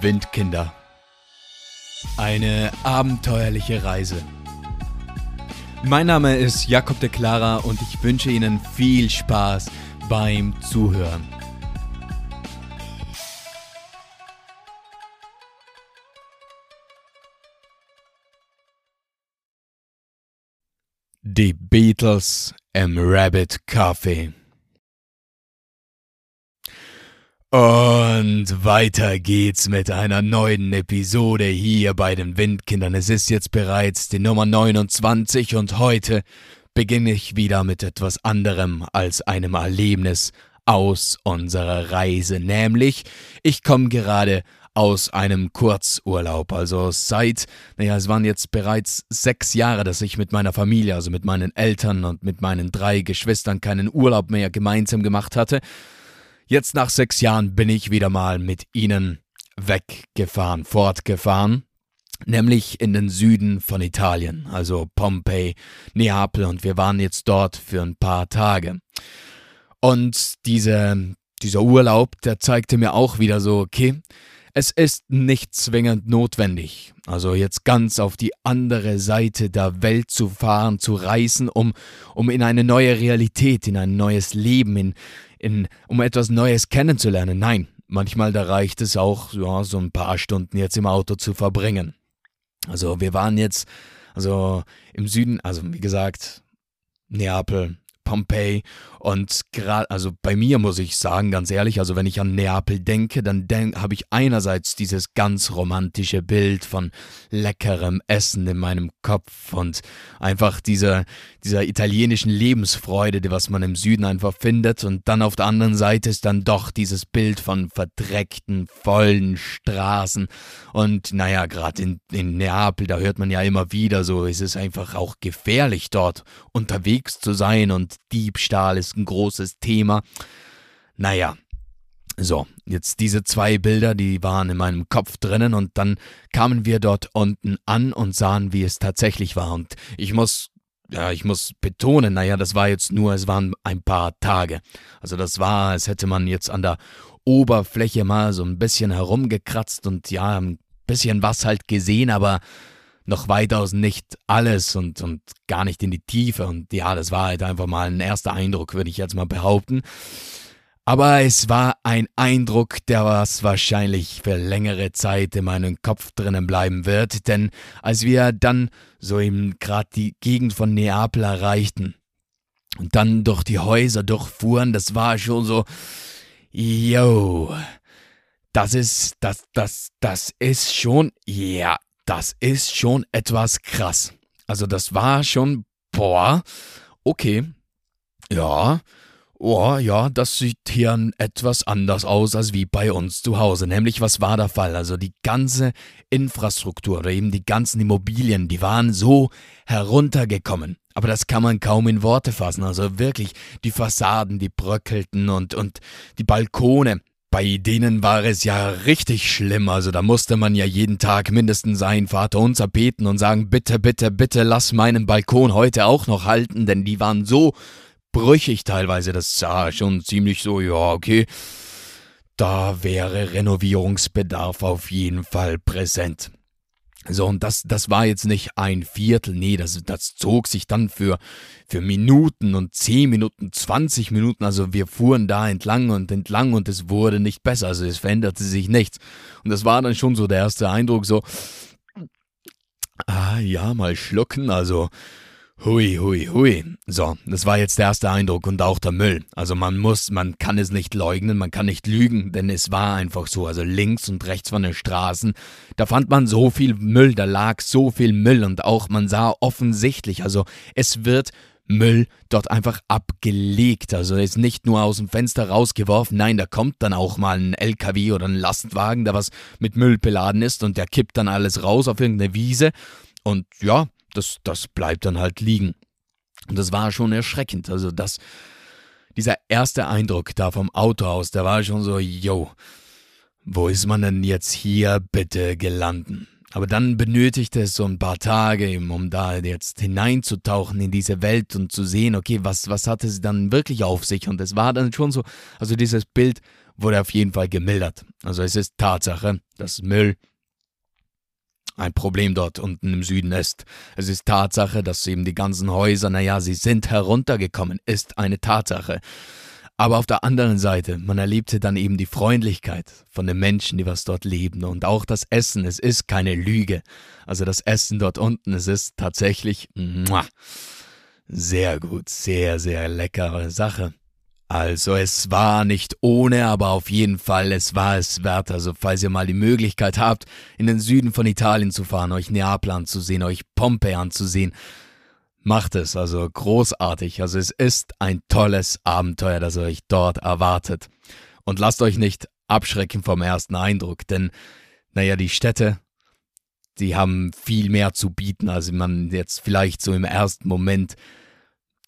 Windkinder. Eine abenteuerliche Reise. Mein Name ist Jakob de Clara und ich wünsche Ihnen viel Spaß beim Zuhören. Die Beatles im Rabbit Café. Und weiter geht's mit einer neuen Episode hier bei den Windkindern. Es ist jetzt bereits die Nummer 29 und heute beginne ich wieder mit etwas anderem als einem Erlebnis aus unserer Reise. Nämlich, ich komme gerade aus einem Kurzurlaub. Also seit, naja, es waren jetzt bereits sechs Jahre, dass ich mit meiner Familie, also mit meinen Eltern und mit meinen drei Geschwistern keinen Urlaub mehr gemeinsam gemacht hatte. Jetzt nach sechs Jahren bin ich wieder mal mit ihnen weggefahren, fortgefahren, nämlich in den Süden von Italien, also Pompeji, Neapel und wir waren jetzt dort für ein paar Tage. Und diese, dieser Urlaub, der zeigte mir auch wieder so, okay, es ist nicht zwingend notwendig, also jetzt ganz auf die andere Seite der Welt zu fahren, zu reisen, um, um in eine neue Realität, in ein neues Leben, in, in, um etwas Neues kennenzulernen. Nein, manchmal da reicht es auch, ja, so ein paar Stunden jetzt im Auto zu verbringen. Also wir waren jetzt, also im Süden, also wie gesagt, Neapel, Pompeji und gerade, also bei mir muss ich sagen, ganz ehrlich, also wenn ich an Neapel denke, dann denk, habe ich einerseits dieses ganz romantische Bild von leckerem Essen in meinem Kopf und einfach dieser, dieser italienischen Lebensfreude, die was man im Süden einfach findet. Und dann auf der anderen Seite ist dann doch dieses Bild von verdreckten, vollen Straßen. Und naja, gerade in, in Neapel, da hört man ja immer wieder so, es ist einfach auch gefährlich dort unterwegs zu sein. Und Diebstahl ist ein großes Thema. Naja, so, jetzt diese zwei Bilder, die waren in meinem Kopf drinnen und dann kamen wir dort unten an und sahen, wie es tatsächlich war. Und ich muss, ja, ich muss betonen, naja, das war jetzt nur, es waren ein paar Tage. Also das war, als hätte man jetzt an der Oberfläche mal so ein bisschen herumgekratzt und ja, ein bisschen was halt gesehen, aber noch weitaus nicht alles und, und gar nicht in die Tiefe. Und ja, das war halt einfach mal ein erster Eindruck, würde ich jetzt mal behaupten. Aber es war ein Eindruck, der was wahrscheinlich für längere Zeit in meinem Kopf drinnen bleiben wird, denn als wir dann so eben gerade die Gegend von Neapel erreichten und dann durch die Häuser durchfuhren, das war schon so, yo, das ist, das, das, das ist schon, ja, das ist schon etwas krass. Also das war schon, boah, okay, ja, oh ja, das sieht hier etwas anders aus als wie bei uns zu Hause. Nämlich, was war der Fall? Also die ganze Infrastruktur oder eben die ganzen Immobilien, die waren so heruntergekommen. Aber das kann man kaum in Worte fassen. Also wirklich, die Fassaden, die bröckelten und, und die Balkone, bei denen war es ja richtig schlimm, also da musste man ja jeden Tag mindestens ein Vater unser beten und sagen, bitte, bitte, bitte lass meinen Balkon heute auch noch halten, denn die waren so brüchig teilweise, das sah schon ziemlich so, ja, okay, da wäre Renovierungsbedarf auf jeden Fall präsent. So, und das, das war jetzt nicht ein Viertel, nee, das, das zog sich dann für, für Minuten und zehn Minuten, zwanzig Minuten. Also wir fuhren da entlang und entlang und es wurde nicht besser, also es veränderte sich nichts. Und das war dann schon so der erste Eindruck, so, ah ja, mal schlucken, also Hui, hui, hui. So, das war jetzt der erste Eindruck und auch der Müll. Also man muss, man kann es nicht leugnen, man kann nicht lügen, denn es war einfach so. Also links und rechts von den Straßen, da fand man so viel Müll, da lag so viel Müll und auch man sah offensichtlich, also es wird Müll dort einfach abgelegt. Also ist nicht nur aus dem Fenster rausgeworfen, nein, da kommt dann auch mal ein LKW oder ein Lastwagen, der was mit Müll beladen ist und der kippt dann alles raus auf irgendeine Wiese. Und ja, das, das bleibt dann halt liegen. Und das war schon erschreckend. Also das, dieser erste Eindruck da vom Auto aus, der war schon so, yo, wo ist man denn jetzt hier bitte gelandet? Aber dann benötigte es so ein paar Tage, um da jetzt hineinzutauchen in diese Welt und zu sehen, okay, was, was hatte sie dann wirklich auf sich? Und es war dann schon so, also dieses Bild wurde auf jeden Fall gemildert. Also es ist Tatsache, dass Müll ein Problem dort unten im Süden ist. Es ist Tatsache, dass eben die ganzen Häuser, naja, sie sind heruntergekommen, ist eine Tatsache. Aber auf der anderen Seite, man erlebte dann eben die Freundlichkeit von den Menschen, die was dort leben und auch das Essen, es ist keine Lüge. Also das Essen dort unten, es ist tatsächlich muah, sehr gut, sehr, sehr leckere Sache. Also es war nicht ohne, aber auf jeden Fall, es war es wert. Also falls ihr mal die Möglichkeit habt, in den Süden von Italien zu fahren, euch Neapel anzusehen, euch Pompeii anzusehen, macht es. Also großartig. Also es ist ein tolles Abenteuer, das euch dort erwartet. Und lasst euch nicht abschrecken vom ersten Eindruck, denn, naja, die Städte, die haben viel mehr zu bieten, als man jetzt vielleicht so im ersten Moment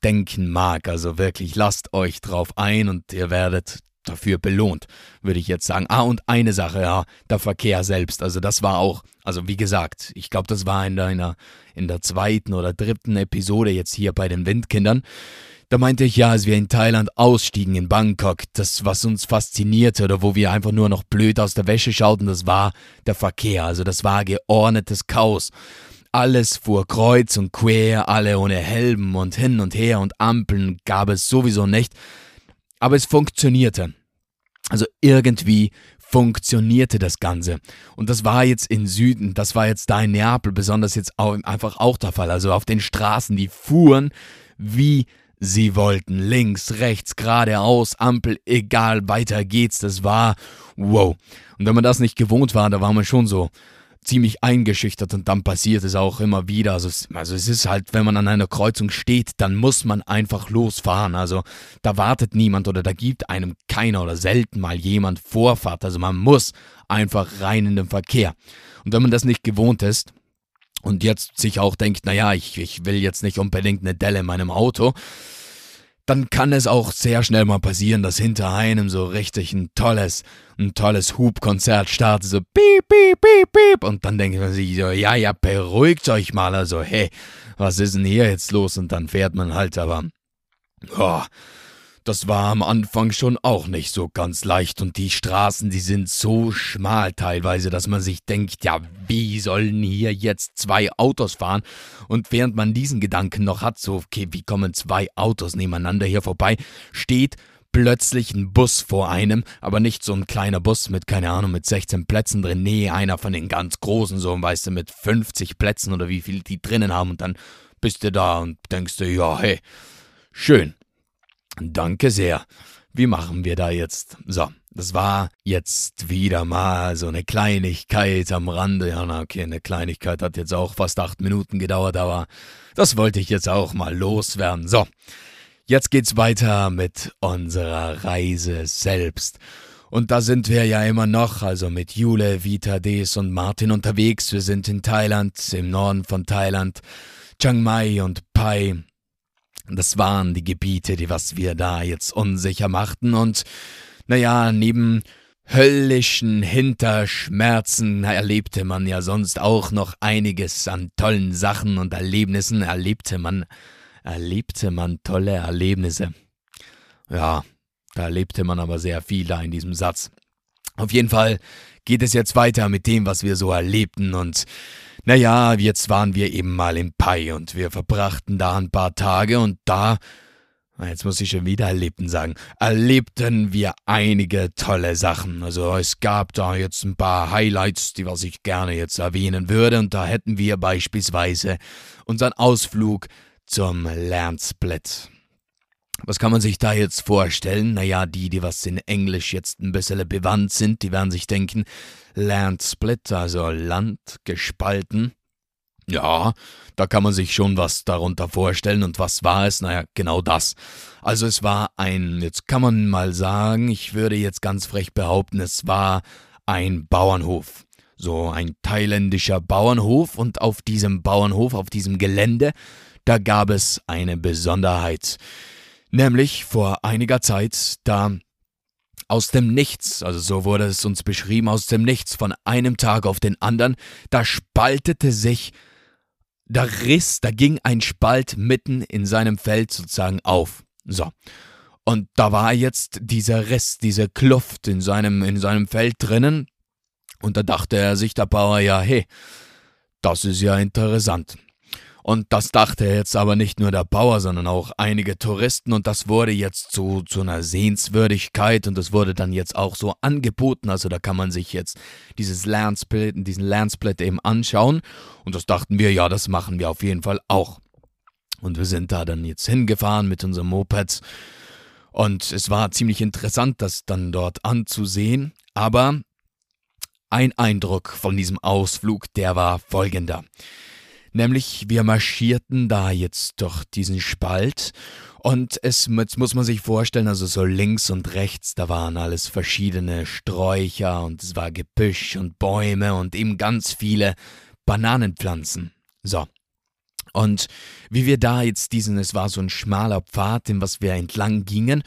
denken mag. Also wirklich, lasst euch drauf ein und ihr werdet dafür belohnt, würde ich jetzt sagen. Ah, und eine Sache, ja, der Verkehr selbst. Also das war auch, also wie gesagt, ich glaube, das war in der, in der zweiten oder dritten Episode jetzt hier bei den Windkindern. Da meinte ich ja, als wir in Thailand ausstiegen in Bangkok, das, was uns faszinierte oder wo wir einfach nur noch blöd aus der Wäsche schauten, das war der Verkehr. Also das war geordnetes Chaos. Alles fuhr kreuz und quer, alle ohne Helm und hin und her und Ampeln gab es sowieso nicht. Aber es funktionierte. Also irgendwie funktionierte das Ganze. Und das war jetzt in Süden, das war jetzt da in Neapel besonders jetzt auch, einfach auch der Fall. Also auf den Straßen, die fuhren wie sie wollten. Links, rechts, geradeaus, Ampel, egal, weiter geht's. Das war wow. Und wenn man das nicht gewohnt war, da war man schon so, ziemlich eingeschüchtert und dann passiert es auch immer wieder. Also es, also es ist halt, wenn man an einer Kreuzung steht, dann muss man einfach losfahren. Also da wartet niemand oder da gibt einem keiner oder selten mal jemand Vorfahrt. Also man muss einfach rein in den Verkehr. Und wenn man das nicht gewohnt ist und jetzt sich auch denkt, naja, ich, ich will jetzt nicht unbedingt eine Delle in meinem Auto, dann kann es auch sehr schnell mal passieren, dass hinter einem so richtig ein tolles, ein tolles Hubkonzert startet, so piep, piep, piep, piep. Und dann denkt man sich so, ja, ja, beruhigt euch mal, also, hey, was ist denn hier jetzt los? Und dann fährt man halt, aber, oh, das war am Anfang schon auch nicht so ganz leicht und die Straßen, die sind so schmal teilweise, dass man sich denkt, ja, wie sollen hier jetzt zwei Autos fahren? Und während man diesen Gedanken noch hat, so, okay, wie kommen zwei Autos nebeneinander hier vorbei, steht plötzlich ein Bus vor einem, aber nicht so ein kleiner Bus mit, keine Ahnung, mit 16 Plätzen drin. Nee, einer von den ganz großen, so, weißt du, mit 50 Plätzen oder wie viel die drinnen haben und dann bist du da und denkst du, ja, hey, schön. Danke sehr. Wie machen wir da jetzt? So, das war jetzt wieder mal so eine Kleinigkeit am Rande. Ja, na okay, eine Kleinigkeit hat jetzt auch fast acht Minuten gedauert, aber das wollte ich jetzt auch mal loswerden. So, jetzt geht's weiter mit unserer Reise selbst. Und da sind wir ja immer noch, also mit Jule, Vita, Des und Martin unterwegs. Wir sind in Thailand, im Norden von Thailand, Chiang Mai und Pai. Das waren die Gebiete, die was wir da jetzt unsicher machten und, naja, neben höllischen Hinterschmerzen erlebte man ja sonst auch noch einiges an tollen Sachen und Erlebnissen erlebte man, erlebte man tolle Erlebnisse. Ja, da erlebte man aber sehr viel da in diesem Satz. Auf jeden Fall geht es jetzt weiter mit dem, was wir so erlebten und naja, jetzt waren wir eben mal in Pai und wir verbrachten da ein paar Tage und da, jetzt muss ich schon wieder erlebten sagen, erlebten wir einige tolle Sachen. Also es gab da jetzt ein paar Highlights, die was ich gerne jetzt erwähnen würde und da hätten wir beispielsweise unseren Ausflug zum Lernsplit. Was kann man sich da jetzt vorstellen? Naja, die, die was in Englisch jetzt ein bisschen bewandt sind, die werden sich denken, Land Split, also Land gespalten. Ja, da kann man sich schon was darunter vorstellen. Und was war es? Naja, genau das. Also es war ein, jetzt kann man mal sagen, ich würde jetzt ganz frech behaupten, es war ein Bauernhof. So ein thailändischer Bauernhof und auf diesem Bauernhof, auf diesem Gelände, da gab es eine Besonderheit. Nämlich vor einiger Zeit, da aus dem Nichts, also so wurde es uns beschrieben, aus dem Nichts, von einem Tag auf den anderen, da spaltete sich, da riss, da ging ein Spalt mitten in seinem Feld sozusagen auf. So. Und da war jetzt dieser Riss, diese Kluft in seinem, in seinem Feld drinnen. Und da dachte er sich, der Bauer, ja, hey, das ist ja interessant. Und das dachte jetzt aber nicht nur der Bauer, sondern auch einige Touristen und das wurde jetzt zu, zu einer Sehenswürdigkeit und das wurde dann jetzt auch so angeboten. Also da kann man sich jetzt dieses Landsplit, diesen Landsplit eben anschauen und das dachten wir, ja, das machen wir auf jeden Fall auch. Und wir sind da dann jetzt hingefahren mit unseren Mopeds und es war ziemlich interessant, das dann dort anzusehen, aber ein Eindruck von diesem Ausflug, der war folgender. Nämlich, wir marschierten da jetzt durch diesen Spalt und es jetzt muss man sich vorstellen, also so links und rechts, da waren alles verschiedene Sträucher und es war Gebüsch und Bäume und eben ganz viele Bananenpflanzen. So. Und wie wir da jetzt diesen, es war so ein schmaler Pfad, den was wir entlang gingen,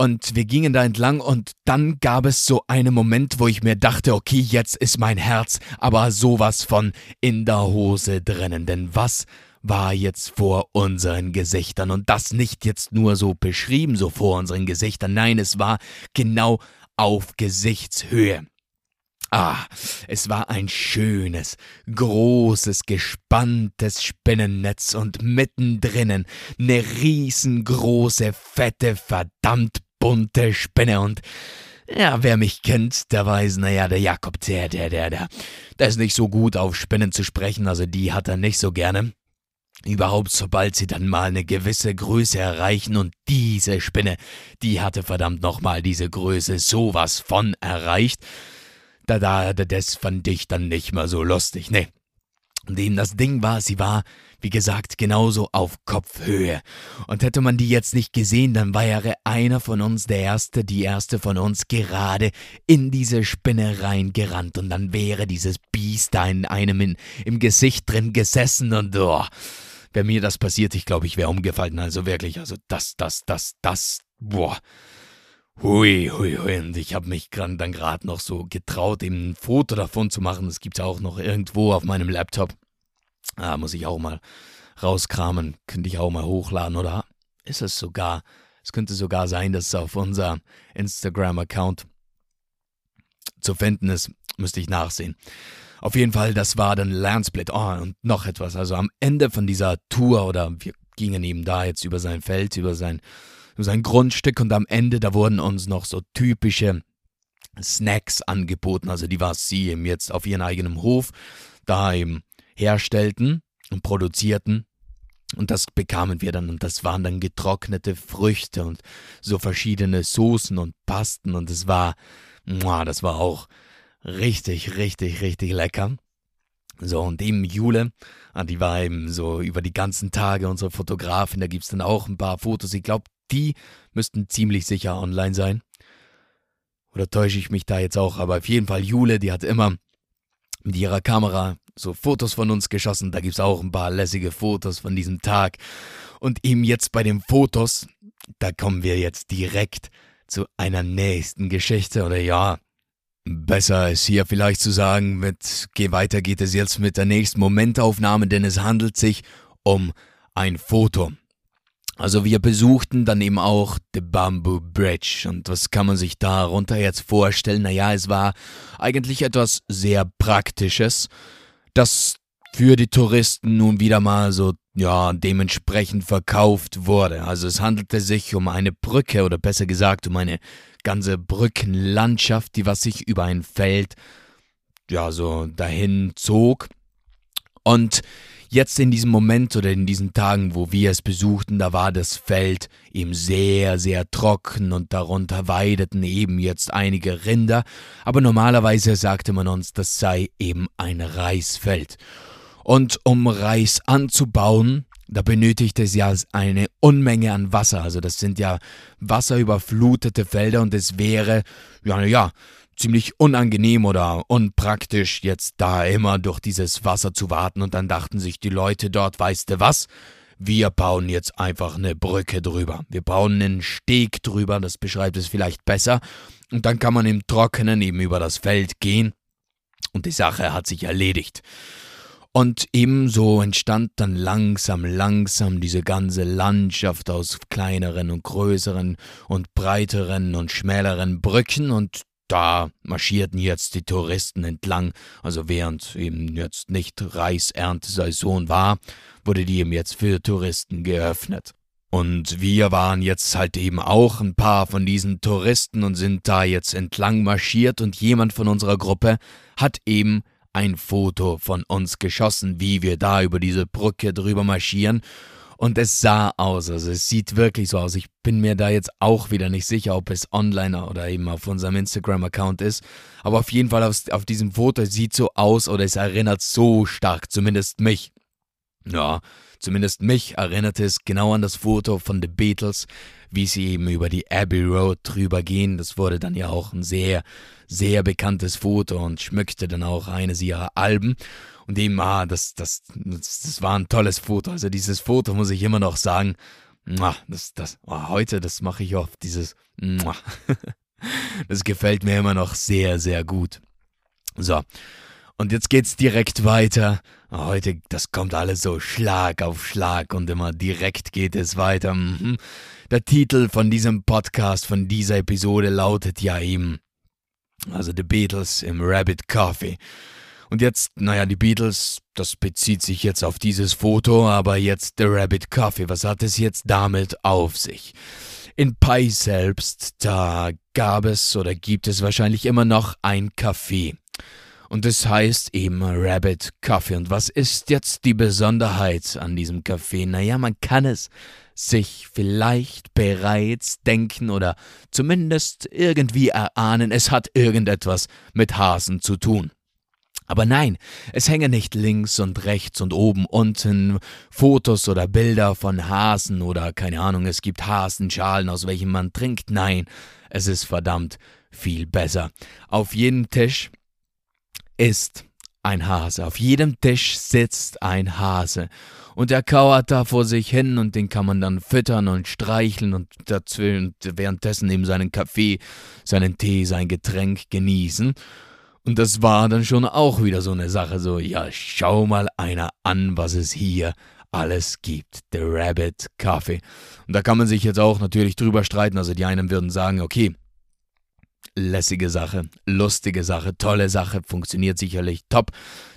und wir gingen da entlang und dann gab es so einen Moment, wo ich mir dachte, okay, jetzt ist mein Herz aber sowas von in der Hose drinnen. Denn was war jetzt vor unseren Gesichtern? Und das nicht jetzt nur so beschrieben, so vor unseren Gesichtern. Nein, es war genau auf Gesichtshöhe. Ah, es war ein schönes, großes, gespanntes Spinnennetz und mittendrinnen eine riesengroße, fette, verdammt bunte Spinne und ja, wer mich kennt, der weiß, naja, der Jakob, der, der, der, der, der ist nicht so gut auf Spinnen zu sprechen, also die hat er nicht so gerne. Überhaupt, sobald sie dann mal eine gewisse Größe erreichen und diese Spinne, die hatte verdammt nochmal diese Größe sowas von erreicht. Da, da, das fand ich dann nicht mehr so lustig, ne. Und eben das Ding war, sie war wie gesagt, genauso auf Kopfhöhe. Und hätte man die jetzt nicht gesehen, dann wäre einer von uns der Erste, die Erste von uns gerade in diese Spinne reingerannt und dann wäre dieses Biest da in einem in, im Gesicht drin gesessen und oh, wäre mir das passiert, ich glaube, ich wäre umgefallen. Also wirklich, also das, das, das, das, boah. Hui, hui, hui. Und ich habe mich dann gerade noch so getraut, eben ein Foto davon zu machen. Das gibt es auch noch irgendwo auf meinem Laptop. Ah, muss ich auch mal rauskramen, könnte ich auch mal hochladen oder ist es sogar, es könnte sogar sein, dass es auf unser Instagram-Account zu finden ist, müsste ich nachsehen. Auf jeden Fall, das war dann Landsplit. Oh, und noch etwas. Also am Ende von dieser Tour, oder wir gingen eben da jetzt über sein Feld, über sein, über sein Grundstück und am Ende, da wurden uns noch so typische Snacks angeboten. Also die war sie eben jetzt auf ihren eigenen Hof, da eben herstellten und produzierten. Und das bekamen wir dann und das waren dann getrocknete Früchte und so verschiedene Soßen und Pasten und es war, das war auch richtig, richtig, richtig lecker. So, und eben Jule, ah, die war eben so über die ganzen Tage unsere Fotografin, da gibt es dann auch ein paar Fotos. Ich glaube, die müssten ziemlich sicher online sein. Oder täusche ich mich da jetzt auch? Aber auf jeden Fall Jule, die hat immer mit ihrer Kamera so Fotos von uns geschossen. Da gibt es auch ein paar lässige Fotos von diesem Tag. Und eben jetzt bei den Fotos, da kommen wir jetzt direkt zu einer nächsten Geschichte. Oder ja, besser ist hier vielleicht zu sagen, mit geh weiter geht es jetzt mit der nächsten Momentaufnahme, denn es handelt sich um ein Foto. Also wir besuchten dann eben auch The Bamboo Bridge und was kann man sich darunter jetzt vorstellen? Naja, es war eigentlich etwas sehr Praktisches, das für die Touristen nun wieder mal so, ja, dementsprechend verkauft wurde. Also es handelte sich um eine Brücke oder besser gesagt um eine ganze Brückenlandschaft, die was sich über ein Feld, ja, so dahin zog. Und Jetzt in diesem Moment oder in diesen Tagen, wo wir es besuchten, da war das Feld eben sehr, sehr trocken und darunter weideten eben jetzt einige Rinder, aber normalerweise sagte man uns, das sei eben ein Reisfeld. Und um Reis anzubauen, da benötigt es ja eine Unmenge an Wasser. Also das sind ja wasserüberflutete Felder und es wäre, ja, ja, ziemlich unangenehm oder unpraktisch, jetzt da immer durch dieses Wasser zu warten und dann dachten sich die Leute dort, weißt du was? Wir bauen jetzt einfach eine Brücke drüber. Wir bauen einen Steg drüber, das beschreibt es vielleicht besser. Und dann kann man im Trockenen eben über das Feld gehen. Und die Sache hat sich erledigt. Und ebenso entstand dann langsam, langsam diese ganze Landschaft aus kleineren und größeren und breiteren und schmäleren Brücken und da marschierten jetzt die Touristen entlang, also während eben jetzt nicht Reiserntesaison war, wurde die eben jetzt für Touristen geöffnet. Und wir waren jetzt halt eben auch ein paar von diesen Touristen und sind da jetzt entlang marschiert und jemand von unserer Gruppe hat eben ein Foto von uns geschossen, wie wir da über diese Brücke drüber marschieren. Und es sah aus, also es sieht wirklich so aus. Ich bin mir da jetzt auch wieder nicht sicher, ob es online oder eben auf unserem Instagram-Account ist. Aber auf jeden Fall auf, auf diesem Foto sieht so aus oder es erinnert so stark, zumindest mich. Ja, zumindest mich erinnerte es genau an das Foto von The Beatles, wie sie eben über die Abbey Road drüber gehen. Das wurde dann ja auch ein sehr, sehr bekanntes Foto und schmückte dann auch eines ihrer Alben. Und eben, ah, das, das, das, das war ein tolles Foto. Also dieses Foto muss ich immer noch sagen. Das, das, oh, heute, das mache ich oft, dieses. Das gefällt mir immer noch sehr, sehr gut. So. Und jetzt geht's direkt weiter. Heute, das kommt alles so Schlag auf Schlag und immer direkt geht es weiter. Mhm. Der Titel von diesem Podcast, von dieser Episode lautet ja eben, also The Beatles im Rabbit Coffee. Und jetzt, naja, die Beatles, das bezieht sich jetzt auf dieses Foto, aber jetzt The Rabbit Coffee, was hat es jetzt damit auf sich? In Pi selbst, da gab es oder gibt es wahrscheinlich immer noch ein Café. Und es heißt eben Rabbit Coffee. Und was ist jetzt die Besonderheit an diesem Café? Naja, man kann es sich vielleicht bereits denken oder zumindest irgendwie erahnen, es hat irgendetwas mit Hasen zu tun. Aber nein, es hängen nicht links und rechts und oben unten Fotos oder Bilder von Hasen oder keine Ahnung, es gibt Hasenschalen, aus welchen man trinkt. Nein, es ist verdammt viel besser. Auf jedem Tisch ist ein Hase. Auf jedem Tisch sitzt ein Hase. Und er kauert da vor sich hin und den kann man dann füttern und streicheln und dazwischen währenddessen eben seinen Kaffee, seinen Tee, sein Getränk genießen. Und das war dann schon auch wieder so eine Sache, so, ja, schau mal einer an, was es hier alles gibt. The Rabbit Coffee. Und da kann man sich jetzt auch natürlich drüber streiten. Also die einen würden sagen, okay, lässige Sache, lustige Sache, tolle Sache, funktioniert sicherlich top.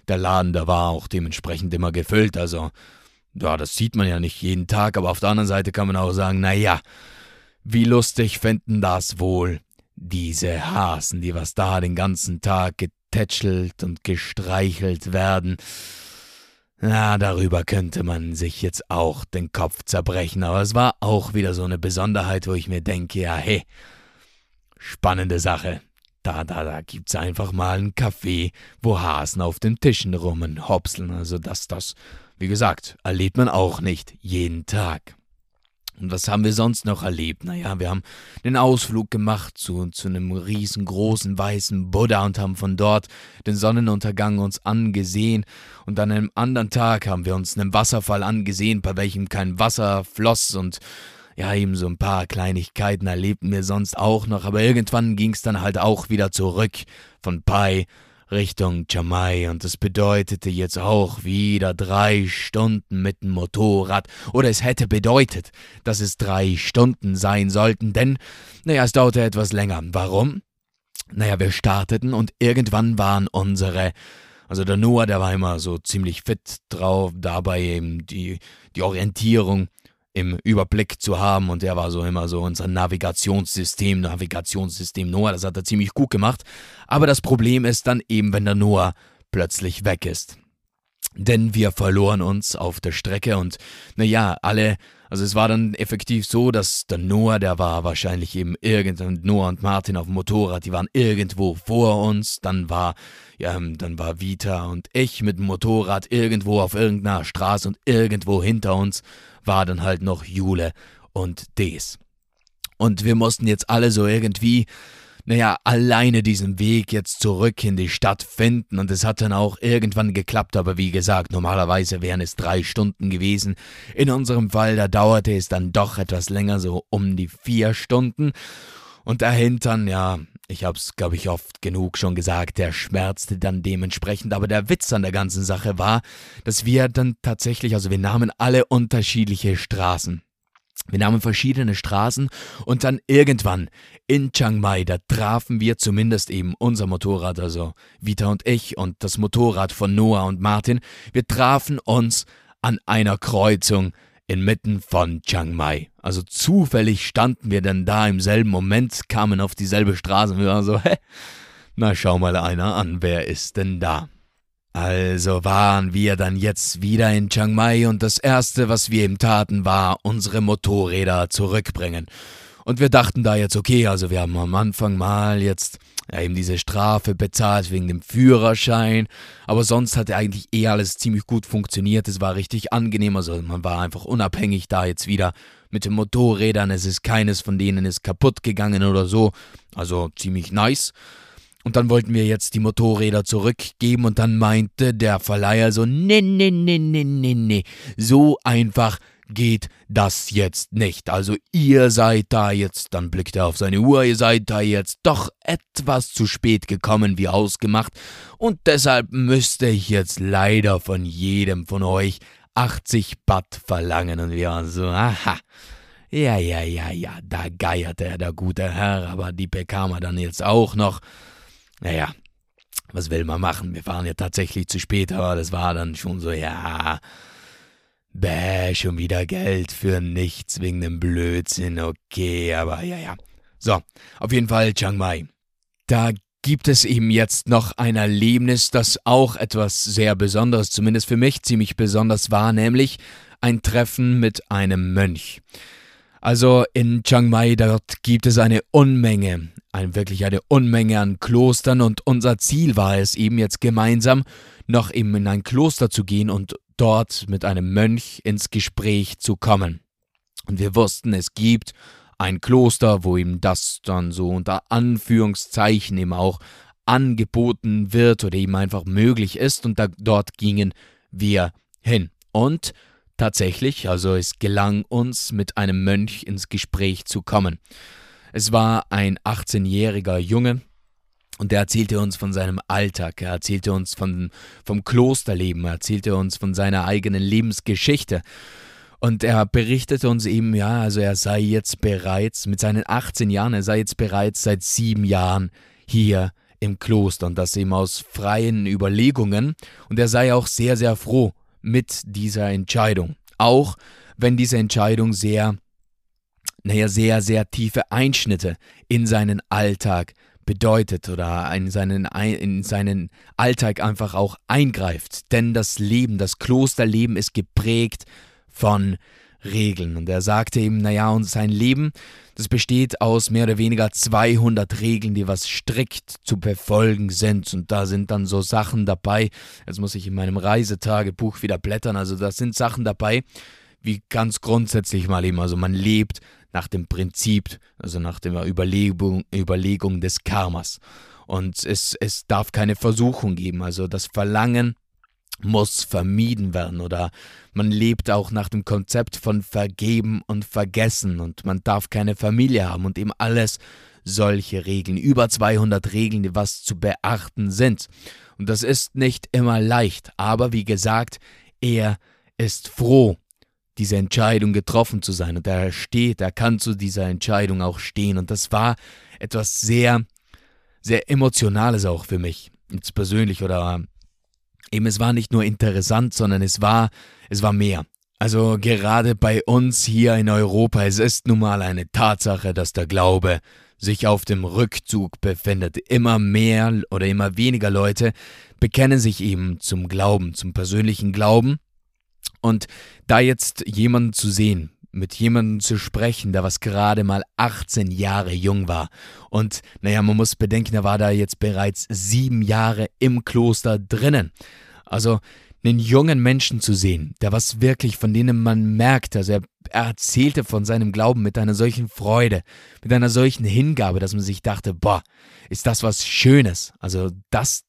Der Laden, der war auch dementsprechend immer gefüllt, also ja, das sieht man ja nicht jeden Tag, aber auf der anderen Seite kann man auch sagen, naja, wie lustig fänden das wohl diese Hasen, die was da den ganzen Tag getätschelt und gestreichelt werden. Na, darüber könnte man sich jetzt auch den Kopf zerbrechen, aber es war auch wieder so eine Besonderheit, wo ich mir denke, ja, hey, Spannende Sache. Da, da, da gibt's einfach mal einen Kaffee, wo Hasen auf den Tischen rumhopseln. Also das, das, wie gesagt, erlebt man auch nicht jeden Tag. Und was haben wir sonst noch erlebt? Naja, wir haben den Ausflug gemacht zu, zu einem riesengroßen weißen Buddha und haben von dort den Sonnenuntergang uns angesehen. Und an einem anderen Tag haben wir uns einen Wasserfall angesehen, bei welchem kein Wasser floss und ja, eben so ein paar Kleinigkeiten erlebten wir sonst auch noch, aber irgendwann ging's dann halt auch wieder zurück von Pai Richtung Jamai und das bedeutete jetzt auch wieder drei Stunden mit dem Motorrad oder es hätte bedeutet, dass es drei Stunden sein sollten, denn, naja, es dauerte etwas länger. Warum? Naja, wir starteten und irgendwann waren unsere also der Noah, der war immer so ziemlich fit drauf, dabei eben die, die Orientierung im Überblick zu haben und er war so immer so unser Navigationssystem, Navigationssystem Noah, das hat er ziemlich gut gemacht. Aber das Problem ist dann eben, wenn der Noah plötzlich weg ist. Denn wir verloren uns auf der Strecke und naja, alle, also es war dann effektiv so, dass der Noah, der war wahrscheinlich eben irgendwann, Noah und Martin auf dem Motorrad, die waren irgendwo vor uns, dann war, ja, dann war Vita und ich mit dem Motorrad irgendwo auf irgendeiner Straße und irgendwo hinter uns war dann halt noch Jule und Des. Und wir mussten jetzt alle so irgendwie, naja, alleine diesen Weg jetzt zurück in die Stadt finden und es hat dann auch irgendwann geklappt, aber wie gesagt, normalerweise wären es drei Stunden gewesen. In unserem Fall, da dauerte es dann doch etwas länger, so um die vier Stunden. Und dahinter, ja, ich hab's, glaube ich, oft genug schon gesagt, der schmerzte dann dementsprechend. Aber der Witz an der ganzen Sache war, dass wir dann tatsächlich, also wir nahmen alle unterschiedliche Straßen. Wir nahmen verschiedene Straßen und dann irgendwann in Chiang Mai, da trafen wir zumindest eben unser Motorrad, also Vita und ich und das Motorrad von Noah und Martin, wir trafen uns an einer Kreuzung inmitten von Chiang Mai. Also zufällig standen wir dann da im selben Moment, kamen auf dieselbe Straße und wir waren so, hä? Na schau mal einer an, wer ist denn da? Also waren wir dann jetzt wieder in Chiang Mai und das erste, was wir ihm taten, war unsere Motorräder zurückbringen. Und wir dachten da jetzt, okay, also wir haben am Anfang mal jetzt ja, eben diese Strafe bezahlt wegen dem Führerschein, aber sonst hat eigentlich eh alles ziemlich gut funktioniert. Es war richtig angenehm, also man war einfach unabhängig da jetzt wieder mit den Motorrädern. Es ist keines von denen ist kaputt gegangen oder so, also ziemlich nice. Und dann wollten wir jetzt die Motorräder zurückgeben und dann meinte der Verleiher so, nee, nee, nee, nee, nee, nee, so einfach geht das jetzt nicht. Also ihr seid da jetzt, dann blickt er auf seine Uhr, ihr seid da jetzt doch etwas zu spät gekommen wie ausgemacht und deshalb müsste ich jetzt leider von jedem von euch 80 Baht verlangen und wir waren so, aha. Ja, ja, ja, ja, da geierte er, der gute Herr, aber die bekam er dann jetzt auch noch. Naja, was will man machen? Wir waren ja tatsächlich zu spät, aber das war dann schon so, ja, bäh, schon wieder Geld für nichts wegen dem Blödsinn, okay, aber ja, ja. So, auf jeden Fall Chiang Mai. Da gibt es eben jetzt noch ein Erlebnis, das auch etwas sehr Besonderes, zumindest für mich ziemlich besonders war, nämlich ein Treffen mit einem Mönch. Also in Chiang Mai, dort gibt es eine Unmenge ein, wirklich eine Unmenge an Klostern und unser Ziel war es eben jetzt gemeinsam noch eben in ein Kloster zu gehen und dort mit einem Mönch ins Gespräch zu kommen. Und wir wussten, es gibt ein Kloster, wo ihm das dann so unter Anführungszeichen eben auch angeboten wird oder eben einfach möglich ist und da, dort gingen wir hin. Und tatsächlich, also es gelang uns mit einem Mönch ins Gespräch zu kommen. Es war ein 18-jähriger Junge, und er erzählte uns von seinem Alltag, er erzählte uns von, vom Klosterleben, er erzählte uns von seiner eigenen Lebensgeschichte. Und er berichtete uns eben, ja, also er sei jetzt bereits mit seinen 18 Jahren, er sei jetzt bereits seit sieben Jahren hier im Kloster und das eben aus freien Überlegungen. Und er sei auch sehr, sehr froh mit dieser Entscheidung. Auch wenn diese Entscheidung sehr naja, sehr, sehr tiefe Einschnitte in seinen Alltag bedeutet oder in seinen, in seinen Alltag einfach auch eingreift. Denn das Leben, das Klosterleben ist geprägt von Regeln. Und er sagte ihm, naja, und sein Leben, das besteht aus mehr oder weniger 200 Regeln, die was strikt zu befolgen sind. Und da sind dann so Sachen dabei, jetzt muss ich in meinem Reisetagebuch wieder blättern, also da sind Sachen dabei, wie ganz grundsätzlich mal eben, also man lebt nach dem Prinzip, also nach der Überlegung, Überlegung des Karmas. Und es, es darf keine Versuchung geben, also das Verlangen muss vermieden werden oder man lebt auch nach dem Konzept von vergeben und vergessen und man darf keine Familie haben und eben alles solche Regeln, über 200 Regeln, die was zu beachten sind. Und das ist nicht immer leicht, aber wie gesagt, er ist froh, diese Entscheidung getroffen zu sein. Und er steht, er kann zu dieser Entscheidung auch stehen. Und das war etwas sehr, sehr Emotionales auch für mich. Jetzt persönlich oder eben es war nicht nur interessant, sondern es war, es war mehr. Also gerade bei uns hier in Europa, es ist nun mal eine Tatsache, dass der Glaube sich auf dem Rückzug befindet. Immer mehr oder immer weniger Leute bekennen sich eben zum Glauben, zum persönlichen Glauben und da jetzt jemanden zu sehen, mit jemandem zu sprechen, der was gerade mal 18 Jahre jung war. Und naja, man muss bedenken, er war da jetzt bereits sieben Jahre im Kloster drinnen. Also einen jungen Menschen zu sehen, der was wirklich, von denen man merkt, also er, er erzählte von seinem Glauben mit einer solchen Freude, mit einer solchen Hingabe, dass man sich dachte, boah, ist das was Schönes. Also das,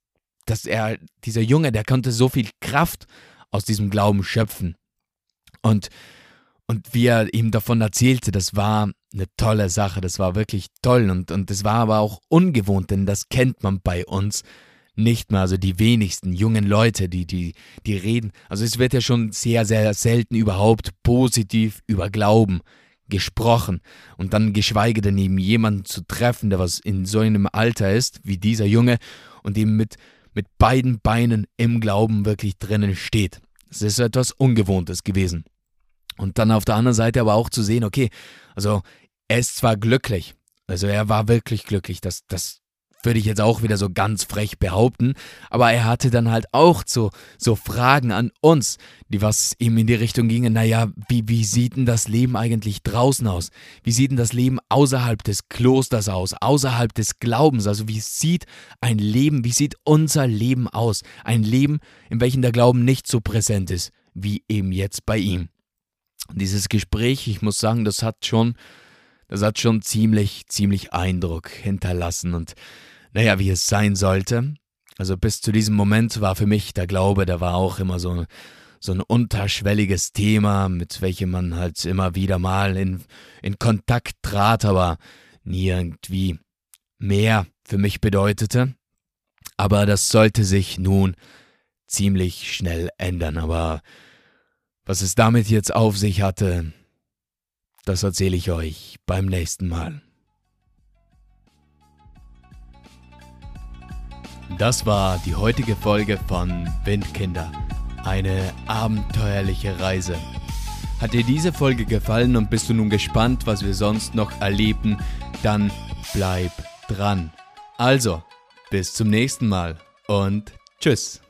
dass er, dieser Junge, der konnte so viel Kraft aus diesem Glauben schöpfen. Und, Und wie er ihm davon erzählte, das war eine tolle Sache, das war wirklich toll und, und das war aber auch ungewohnt, denn das kennt man bei uns nicht mehr. Also die wenigsten jungen Leute, die, die, die reden. Also es wird ja schon sehr, sehr selten überhaupt positiv über Glauben gesprochen. Und dann geschweige denn eben jemanden zu treffen, der was in so einem Alter ist, wie dieser Junge, und eben mit, mit beiden Beinen im Glauben wirklich drinnen steht. Es ist etwas Ungewohntes gewesen. Und dann auf der anderen Seite aber auch zu sehen, okay, also er ist zwar glücklich, also er war wirklich glücklich, das, das würde ich jetzt auch wieder so ganz frech behaupten, aber er hatte dann halt auch so, so Fragen an uns, die was ihm in die Richtung gingen, naja, wie, wie sieht denn das Leben eigentlich draußen aus? Wie sieht denn das Leben außerhalb des Klosters aus, außerhalb des Glaubens? Also wie sieht ein Leben, wie sieht unser Leben aus? Ein Leben, in welchem der Glauben nicht so präsent ist, wie eben jetzt bei ihm. Dieses Gespräch, ich muss sagen, das hat schon, das hat schon ziemlich, ziemlich Eindruck hinterlassen und naja, wie es sein sollte. Also bis zu diesem Moment war für mich der Glaube, der war auch immer so, so ein unterschwelliges Thema, mit welchem man halt immer wieder mal in, in Kontakt trat, aber nie irgendwie mehr für mich bedeutete. Aber das sollte sich nun ziemlich schnell ändern. Aber was es damit jetzt auf sich hatte, das erzähle ich euch beim nächsten Mal. Das war die heutige Folge von Windkinder. Eine abenteuerliche Reise. Hat dir diese Folge gefallen und bist du nun gespannt, was wir sonst noch erleben, dann bleib dran. Also, bis zum nächsten Mal und tschüss.